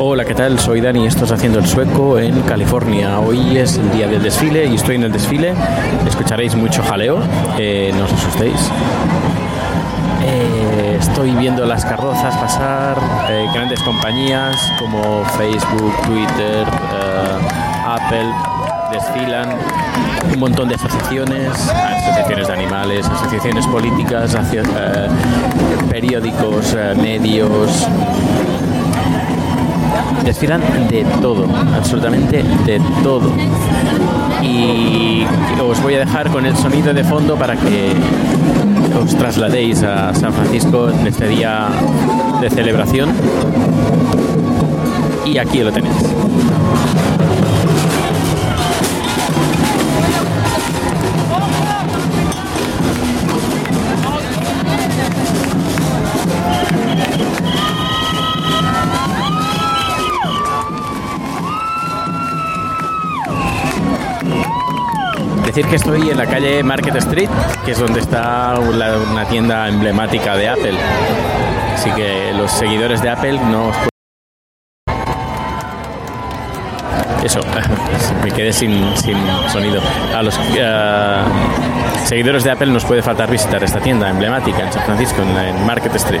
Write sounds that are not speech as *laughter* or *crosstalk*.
Hola, ¿qué tal? Soy Dani, esto es Haciendo el Sueco en California. Hoy es el día del desfile y estoy en el desfile. Escucharéis mucho jaleo, eh, no os asustéis. Eh, estoy viendo las carrozas pasar, eh, grandes compañías como Facebook, Twitter, Apple, desfilan, un montón de asociaciones, asociaciones de animales, asociaciones políticas, periódicos, medios, desfilan de todo, absolutamente de todo. Y os voy a dejar con el sonido de fondo para que os trasladéis a San Francisco en este día de celebración. Y aquí lo tenéis. Decir que estoy en la calle Market Street, que es donde está la- una tienda emblemática de Apple. Así que los seguidores de Apple no os Eso, *laughs* me quedé sin, sin sonido. A los eh, seguidores de Apple nos puede faltar visitar esta tienda emblemática en San Francisco, en, en Market Street.